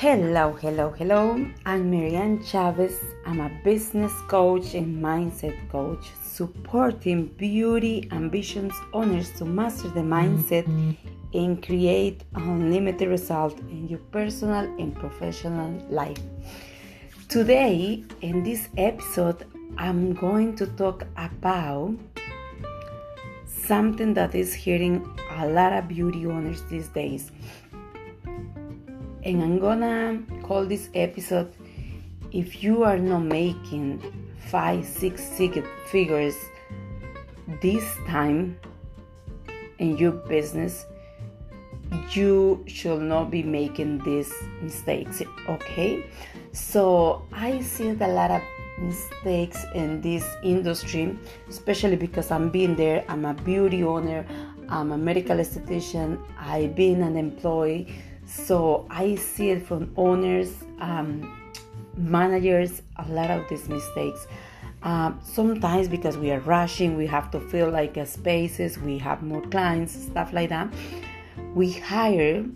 Hello, hello, hello. I'm Maryan Chavez. I'm a business coach and mindset coach, supporting beauty ambitions owners to master the mindset mm-hmm. and create unlimited results in your personal and professional life. Today, in this episode, I'm going to talk about something that is hitting a lot of beauty owners these days. And I'm gonna call this episode If You Are Not Making Five, Six Figures This Time in Your Business, you should not be making these mistakes, okay? So I see a lot of mistakes in this industry, especially because I'm being there. I'm a beauty owner, I'm a medical esthetician, I've been an employee, so I see it from owners, um, managers, a lot of these mistakes. Um, sometimes because we are rushing, we have to fill like uh, spaces, we have more clients, stuff like that. We hire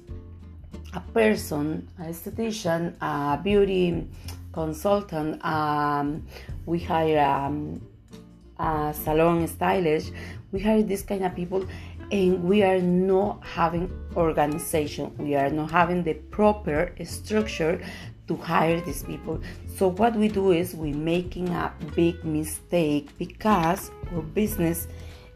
a person, a esthetician, a beauty consultant. Um, we hire um, a salon stylist. We hire this kind of people, and we are not having organization. We are not having the proper structure to hire these people. So what we do is we making a big mistake because our business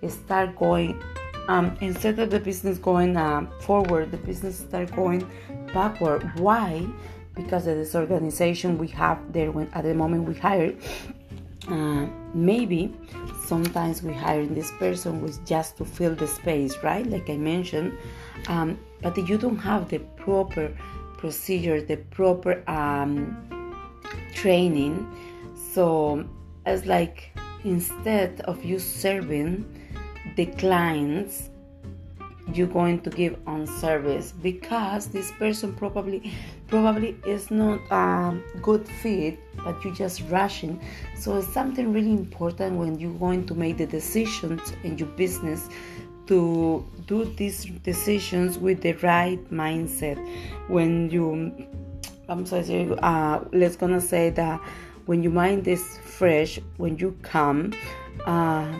start going um, instead of the business going uh, forward, the business start going backward. Why? Because of this organization we have there when at the moment we hire. Uh, maybe sometimes we hire this person was just to fill the space, right? Like I mentioned, um, but you don't have the proper procedure, the proper um, training. So it's like instead of you serving the clients you're going to give on service because this person probably probably is not a good fit but you're just rushing. So it's something really important when you're going to make the decisions in your business to do these decisions with the right mindset. When you i'm sorry uh, let's gonna say that when your mind is fresh when you come uh,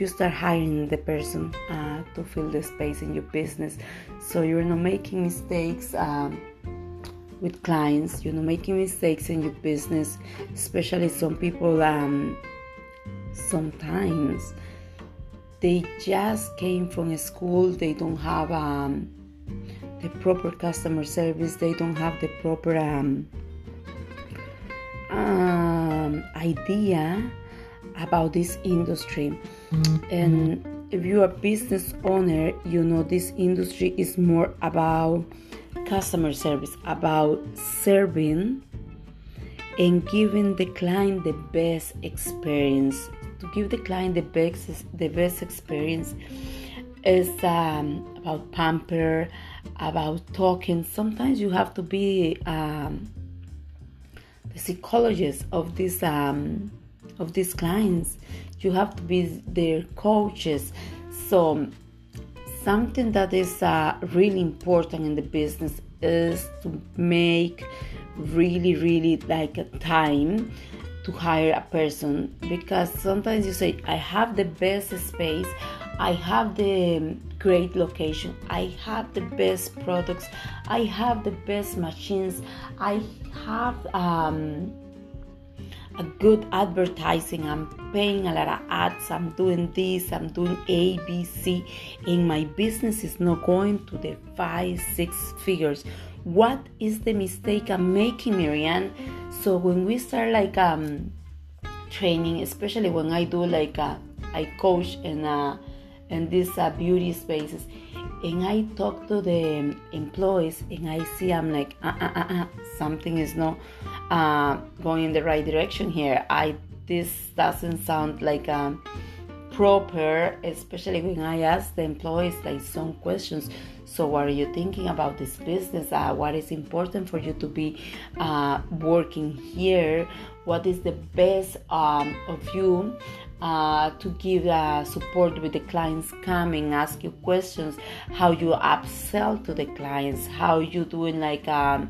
you start hiring the person uh, to fill the space in your business. So you're not making mistakes um, with clients you're not making mistakes in your business especially some people um, sometimes they just came from a school they don't have um, the proper customer service they don't have the proper um, um idea about this industry. And if you're a business owner, you know this industry is more about customer service, about serving and giving the client the best experience. To give the client the best the best experience is um, about pamper, about talking. Sometimes you have to be um, the psychologist of this um, of these clients. You have to be their coaches. So, something that is uh, really important in the business is to make really, really like a time to hire a person because sometimes you say, I have the best space, I have the great location, I have the best products, I have the best machines, I have. Um, a good advertising. I'm paying a lot of ads. I'm doing this. I'm doing A, B, C. And my business is not going to the five, six figures. What is the mistake I'm making, Maryan? So when we start like um training, especially when I do like uh, I coach and uh in these uh, beauty spaces, and I talk to the employees and I see I'm like uh, uh, uh, uh, something is not uh, going in the right direction here. I this doesn't sound like um, proper, especially when I ask the employees like some questions. So, what are you thinking about this business? Uh, what is important for you to be working here? What is the best um, of you? Uh, to give uh, support with the clients coming, ask you questions, how you upsell to the clients, how you doing like um,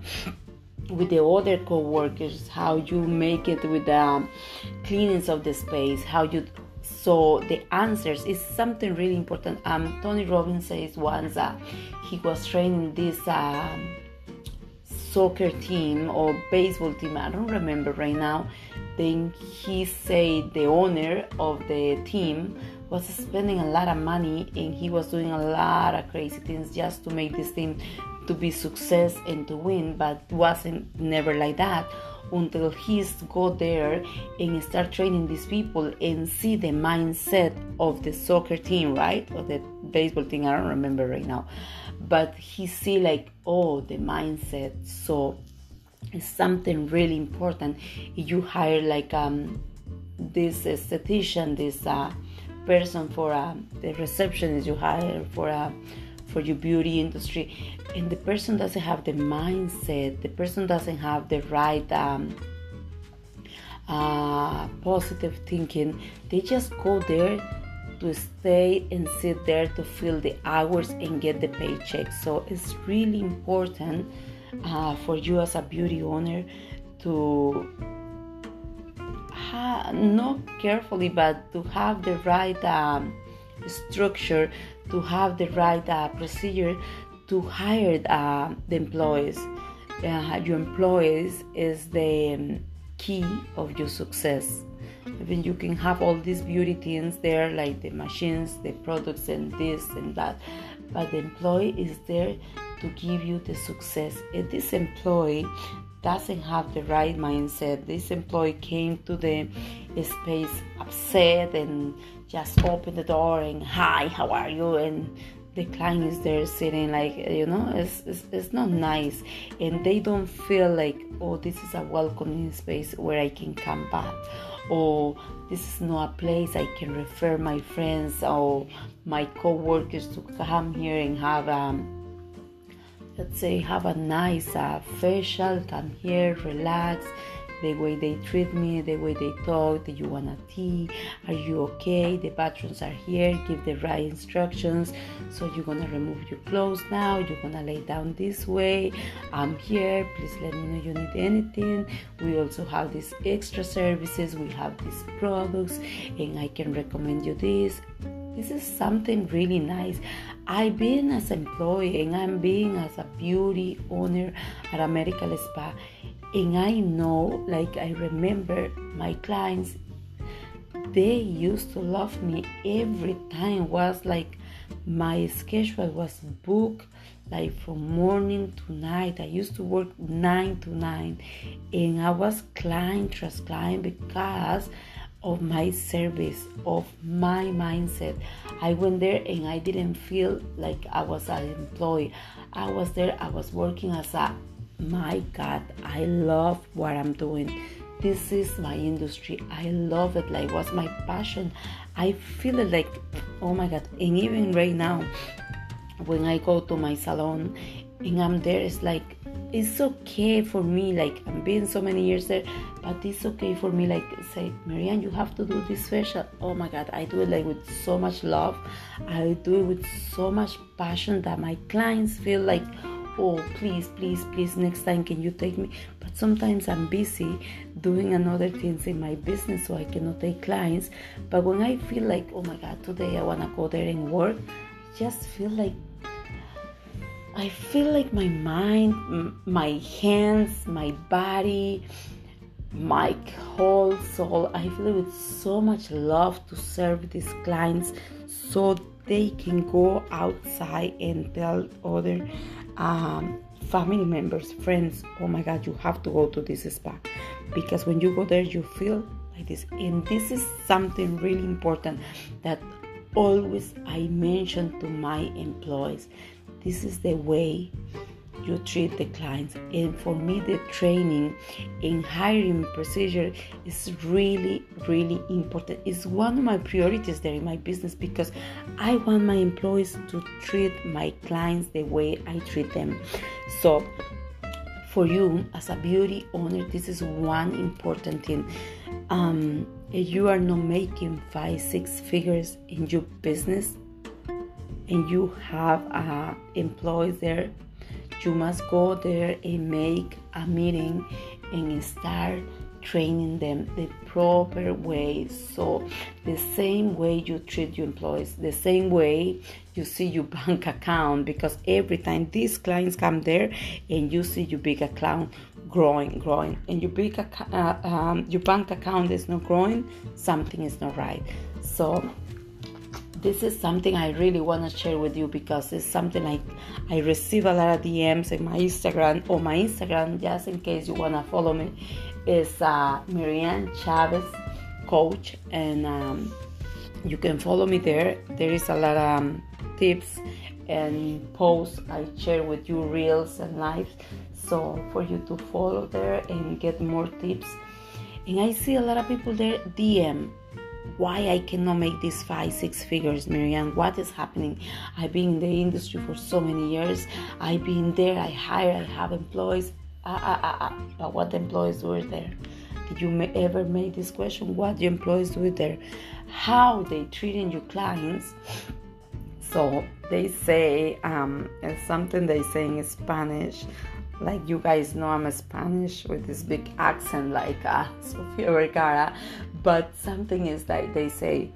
with the other co-workers how you make it with the cleanings of the space how you so the answers is something really important. Um tony robbins says once uh, he was training this um, soccer team or baseball team i don't remember right now then he said the owner of the team was spending a lot of money and he was doing a lot of crazy things just to make this team to be success and to win but wasn't never like that until he's go there and start training these people and see the mindset of the soccer team right? Or the baseball team i don't remember right now. But he see like oh the mindset. So it's something really important. You hire like um this esthetician this uh, person for uh, the receptionist you hire for uh, for your beauty industry and the person doesn't have the mindset the person doesn't have the right um, uh, positive thinking they just go there to stay and sit there to fill the hours and get the paycheck. So it's really important uh, for you as a beauty owner to ha- not carefully but to have the right um, structure to have the right uh, procedure to hire uh, the employees. Uh, your employees is the um, key of your success. Even you can have all these beauty things there, like the machines, the products, and this and that, but the employee is there to give you the success. If this employee doesn't have the right mindset, this employee came to the space upset and just open the door and hi, how are you? And the client is there sitting like you know it's, it's, it's not nice and they don't feel like oh this is a welcoming space where i can come back or this is not a place i can refer my friends or my co-workers to come here and have um let's say have a nice uh, facial come here relax the way they treat me, the way they talk. Do you want a tea? Are you okay? The bathrooms are here. Give the right instructions. So you're gonna remove your clothes now. You're gonna lay down this way. I'm here. Please let me know you need anything. We also have these extra services. We have these products, and I can recommend you this. This is something really nice. I've been as employee and I'm being as a beauty owner at a medical spa and I know, like I remember my clients, they used to love me every time. Was like my schedule was booked like from morning to night. I used to work nine to nine, and I was client trust client because of my service, of my mindset. I went there and I didn't feel like I was an employee. I was there, I was working as a my God, I love what I'm doing. This is my industry. I love it. Like, what's my passion? I feel it like, oh my God. And even right now, when I go to my salon and I'm there, it's like, it's okay for me. Like, I'm being so many years there, but it's okay for me. Like, say, Maryan, you have to do this facial. Oh my God, I do it like with so much love. I do it with so much passion that my clients feel like, oh please please please next time can you take me but sometimes i'm busy doing another things in my business so i cannot take clients but when i feel like oh my god today i want to go there and work I just feel like i feel like my mind my hands my body my whole soul i feel with so much love to serve these clients so they can go outside and tell other um, family members, friends, oh my God, you have to go to this spa because when you go there, you feel like this. And this is something really important that always I mention to my employees. This is the way you treat the clients. And for me, the training in hiring procedure is really, really important. It's one of my priorities there in my business because I want my employees to treat my clients the way I treat them. So, for you as a beauty owner, this is one important thing. Um, if you are not making five, six figures in your business, and you have uh, employees there you must go there and make a meeting and start training them the proper way. So, the same way you treat your employees, the same way you see your bank account, because every time these clients come there and you see your big account growing, growing, and your big uh, um, your bank account is not growing, something is not right. So, this is something I really want to share with you because it's something I I receive a lot of DMs in my Instagram or my Instagram just in case you want to follow me. Is uh, Maryan Chavez coach and um, you can follow me there. There is a lot of um, tips and posts I share with you reels and lives. So for you to follow there and get more tips. And I see a lot of people there DM why I cannot make these five, six figures, Maryan. What is happening? I've been in the industry for so many years. I've been there, I hire, I have employees. Ah, ah, ah, ah. But what employees were there? Did you ever make this question? What the employees do there? How they treating your clients? So they say, um, something they say in Spanish like you guys know I'm Spanish with this big accent like uh, Sofia Vergara but something is that they say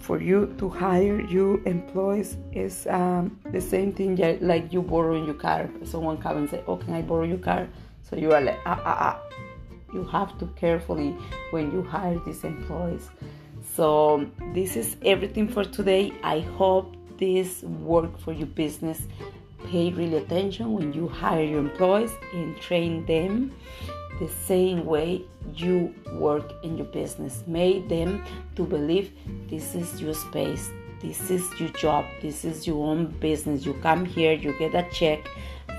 for you to hire you employees is um, the same thing like you borrowing your car. Someone come and say oh can I borrow your car? So you are like ah ah ah. You have to carefully when you hire these employees. So this is everything for today. I hope this work for your business pay really attention when you hire your employees and train them the same way you work in your business. Make them to believe this is your space, this is your job, this is your own business. You come here, you get a check.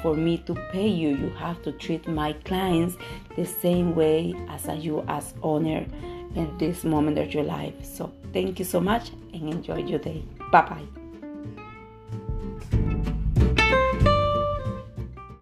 For me to pay you, you have to treat my clients the same way as you as owner in this moment of your life. So thank you so much and enjoy your day. Bye bye.